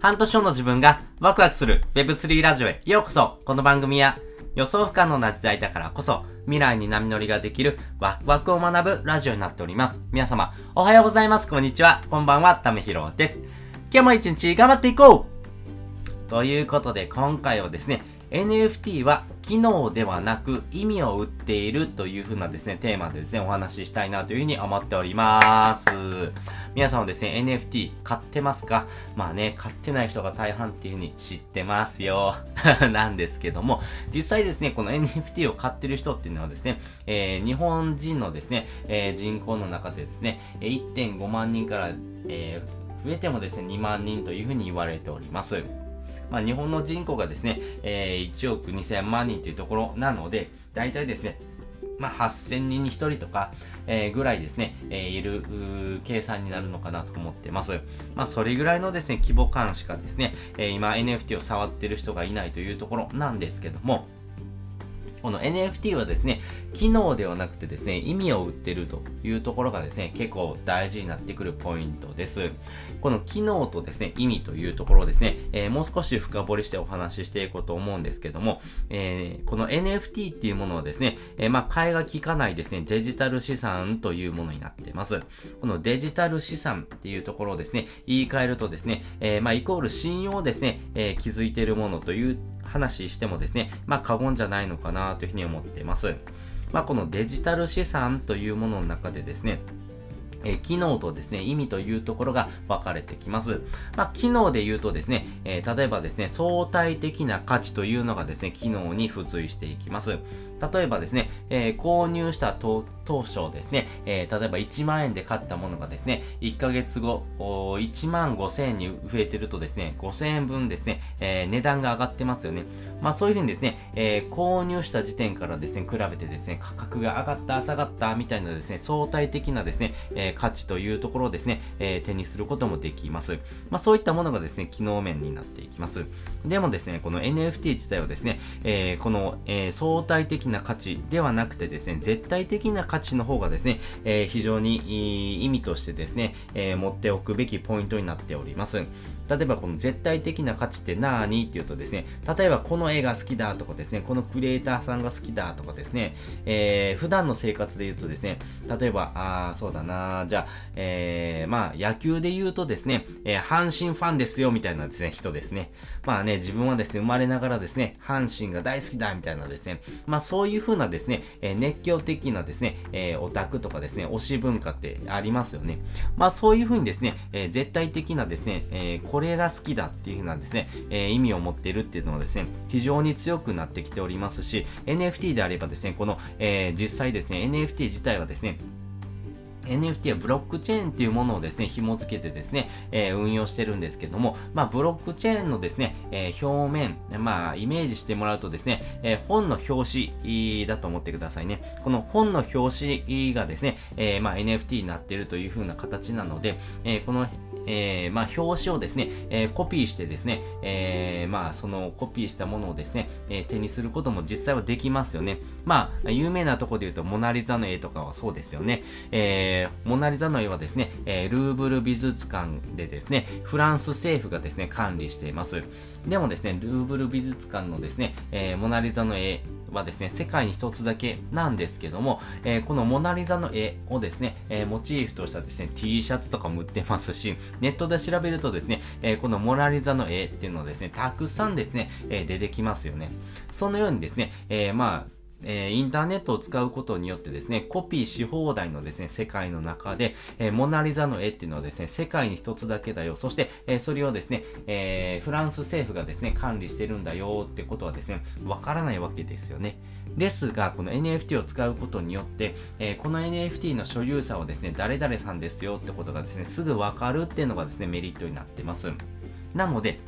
半年後の自分がワクワクする Web3 ラジオへようこそこの番組は予想不可能な時代だからこそ未来に波乗りができるワクワクを学ぶラジオになっております。皆様、おはようございます。こんにちは。こんばんは。ためひろです。今日も一日頑張っていこうということで今回はですね、NFT は機能ではなく意味を売っているという風なですね、テーマでですね、お話ししたいなというふうに思っております。皆さんはですね、NFT 買ってますか？まあね、買ってない人が大半っていう風に知ってますよ。なんですけども、実際ですね、この NFT を買ってる人っていうのはですね、えー、日本人のですね、えー、人口の中でですね、1.5万人から、えー、増えてもですね、2万人という風に言われております。まあ、日本の人口がですね、えー、1億2000万人というところなので、大体ですね、まあ、8000人に1人とか、えー、ぐらいですね、えー、いる計算になるのかなと思ってます。まあ、それぐらいのですね、規模感しかですね、えー、今 NFT を触ってる人がいないというところなんですけども、この NFT はですね、機能ではなくてですね、意味を売ってるというところがですね、結構大事になってくるポイントです。この機能とですね、意味というところをですね、えー、もう少し深掘りしてお話ししていこうと思うんですけども、えー、この NFT っていうものはですね、えー、まあ、替えが効かないですね、デジタル資産というものになっています。このデジタル資産っていうところをですね、言い換えるとですね、えまあ、イコール信用ですね、え築いているものという話してもですね、まあ過言じゃないのかなというふうに思っています。まあこのデジタル資産というものの中でですね、え、機能とですね、意味というところが分かれてきます。まあ、機能で言うとですね、えー、例えばですね、相対的な価値というのがですね、機能に付随していきます。例えばですね、えー、購入した当初ですね、えー、例えば1万円で買ったものがですね、1ヶ月後、1万5千円に増えてるとですね、5千円分ですね、えー、値段が上がってますよね。まあそういうふうにですね、え購入した時点からですね、比べてですね、価格が上がった、下がったみたいなですね、相対的なですね、え価値というところをですね、え手にすることもできます。まあそういったものがですね、機能面になっていきます。でもですね、この NFT 自体はですね、えこの、え相対的なな価値ではなくてですね、絶対的な価値の方がですね、えー、非常に意味としてですね、えー、持っておくべきポイントになっております。例えばこの絶対的な価値って何？っていうとですね、例えばこの絵が好きだとかですね、このクリエイターさんが好きだとかですね、えー、普段の生活で言うとですね、例えば、あそうだなじゃあ、えー、まあ野球で言うとですね、えー、阪神ファンですよみたいなですね、人ですね。まあね、自分はですね、生まれながらですね、阪神が大好きだみたいなですね、まあそういう風なですね、えー、熱狂的なですね、えー、オタクとかですね、推し文化ってありますよね。まあそういう風にですね、えー、絶対的なですね、えー、これが好きだっていう風なんですね、えー、意味を持っているっていうのはですね、非常に強くなってきておりますし、NFT であればですね、この、えー、実際ですね、NFT 自体はですね、NFT はブロックチェーンっていうものをですね、紐付けてですね、えー、運用してるんですけども、まあ、ブロックチェーンのですね、えー、表面、まあ、イメージしてもらうとですね、えー、本の表紙だと思ってくださいね。この本の表紙がですね、えまあ、NFT になってるという風な形なので、えこのえー、まあ、表紙をですね、えー、コピーしてですね、えー、まあ、そのコピーしたものをですね、え手にすることも実際はできますよね。まあ、有名なとこで言うと、モナリザの絵とかはそうですよね。えモナリザの絵はですね、えルーブル美術館でですね、フランス政府がですね、管理しています。でもですね、ルーブル美術館のですね、えモナリザの絵はですね、世界に一つだけなんですけども、えー、このモナリザの絵をですね、えー、モチーフとしたですね、T シャツとかも売ってますし、ネットで調べるとですね、えー、このモナリザの絵っていうのをですね、たくさんですね、え出てきますよね。そのようにですね、えまあ、えー、インターネットを使うことによってですね、コピーし放題のですね、世界の中で、えー、モナリザの絵っていうのはですね、世界に一つだけだよ。そして、えー、それをですね、え、フランス政府がですね、管理してるんだよってことはですね、わからないわけですよね。ですが、この NFT を使うことによって、え、この NFT の所有者はですね、誰々さんですよってことがですね、すぐわかるっていうのがですね、メリットになってます。なので、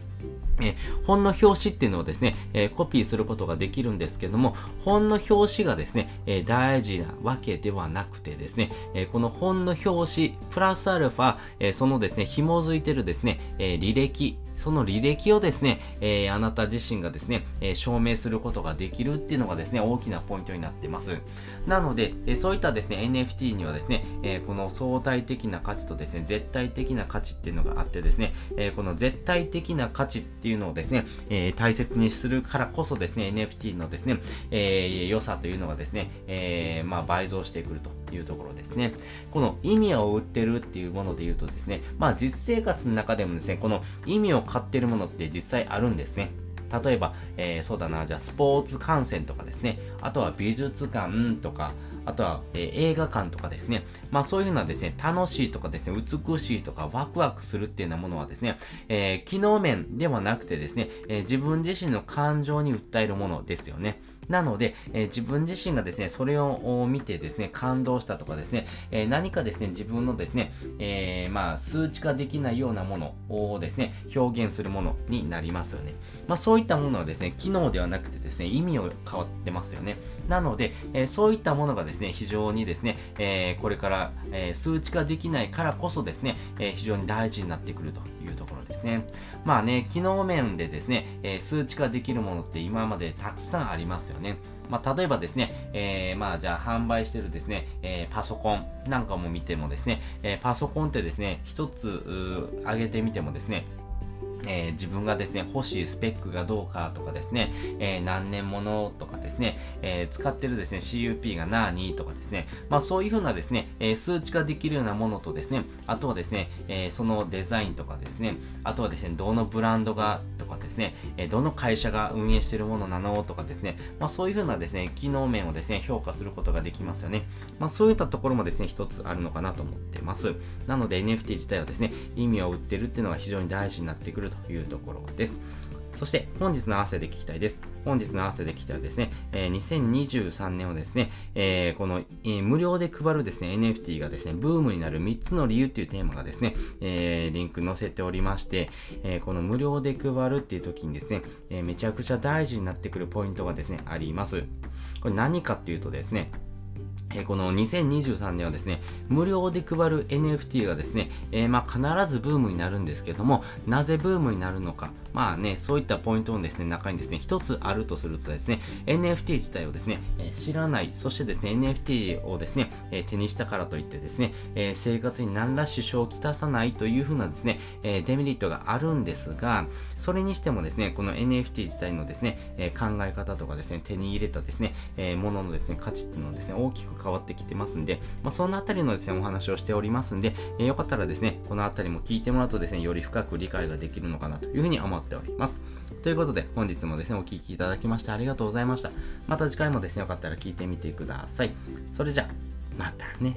え本の表紙っていうのをですね、えコピーすることができるんですけども、本の表紙がですね、え大事なわけではなくてですね、えこの本の表紙、プラスアルファ、えそのですね、紐づいてるですね、え履歴、その履歴をですね、えー、あなた自身がですね、えー、証明することができるっていうのがですね、大きなポイントになってます。なので、えー、そういったですね、NFT にはですね、え、この相対的な価値とですね、絶対的な価値っていうのがあってですね、え、この絶対的な価値っていうのをですね、え、大切にするからこそですね、NFT のですね、えー、良さというのがですね、え、まあ倍増してくるというところですね。この意味を売ってるっていうもので言うとですね、まあ実生活の中でもですね、この意味を買ってるものって実際あるんですね。例えば、えー、そうだな、じゃあスポーツ観戦とかですね、あとは美術館とか、あとは、えー、映画館とかですね、まあそういうふうなですね、楽しいとかですね、美しいとかワクワクするっていうようなものはですね、えー、機能面ではなくてですね、え、自分自身の感情に訴えるものですよね。なので、えー、自分自身がですね、それを見てですね、感動したとかですね、えー、何かですね、自分のですね、えー、まあ、数値化できないようなものをですね、表現するものになりますよね。まあ、そういったものはですね、機能ではなくてですね、意味を変わってますよね。なので、えそういったものがですね、非常にですね、えこれから、え数値化できないからこそですね、え非常に大事になってくるというですね。まあね、機能面でですね、え数値化できるものって今までたくさんありますよね。まあ、例えばですね、えー、まあ、じゃあ販売してるですね、えー、パソコンなんかも見てもですね、えー、パソコンってですね、一つ、上げてみてもですね、えー、自分がですね、欲しいスペックがどうかとかですね、えー、何年ものとかですね、えー、使ってるですね、CUP が何とかですね、まあそういうふうなですね、え数値化できるようなものとですね、あとはですね、えそのデザインとかですね、あとはですね、どのブランドがとかですね、えどの会社が運営してるものなのとかですね、まあそういうふうなですね、機能面をですね、評価することができますよね。まあそういったところもですね、一つあるのかなと思ってます。なので NFT 自体はですね、意味を売ってるっていうのが非常に大事になってくるというところです。そして本日の合わせで聞きたいです。本日の合わせで聞きたいですね、えー、2023年をですね、えー、この、えー、無料で配るですね、NFT がですね、ブームになる3つの理由っていうテーマがですね、えー、リンク載せておりまして、え、この無料で配るっていう時にですね、え、めちゃくちゃ大事になってくるポイントがですね、あります。これ何かっていうとですね、えこの2023年はですね、無料で配る NFT がですね、えー、まあ必ずブームになるんですけども、なぜブームになるのか、まあね、そういったポイントのですね、中にですね、一つあるとするとですね、NFT 自体をですね、え、知らない、そしてですね、NFT をですね、え、手にしたからといってですね、え生活に何ら支障をきたさないというふうなですね、えデメリットがあるんですが、それにしてもですね、この NFT 自体のですね、え考え方とかですね、手に入れたですね、えもののですね、価値っていうのはですね、大きく変わってきてますんで、まあ、そのあたりのですね、お話をしておりますんで、えー、よかったらですね、このあたりも聞いてもらうとですね、より深く理解ができるのかなというふうに思っております。ということで、本日もですね、お聴きいただきましてありがとうございました。また次回もですね、よかったら聞いてみてください。それじゃあ、またね。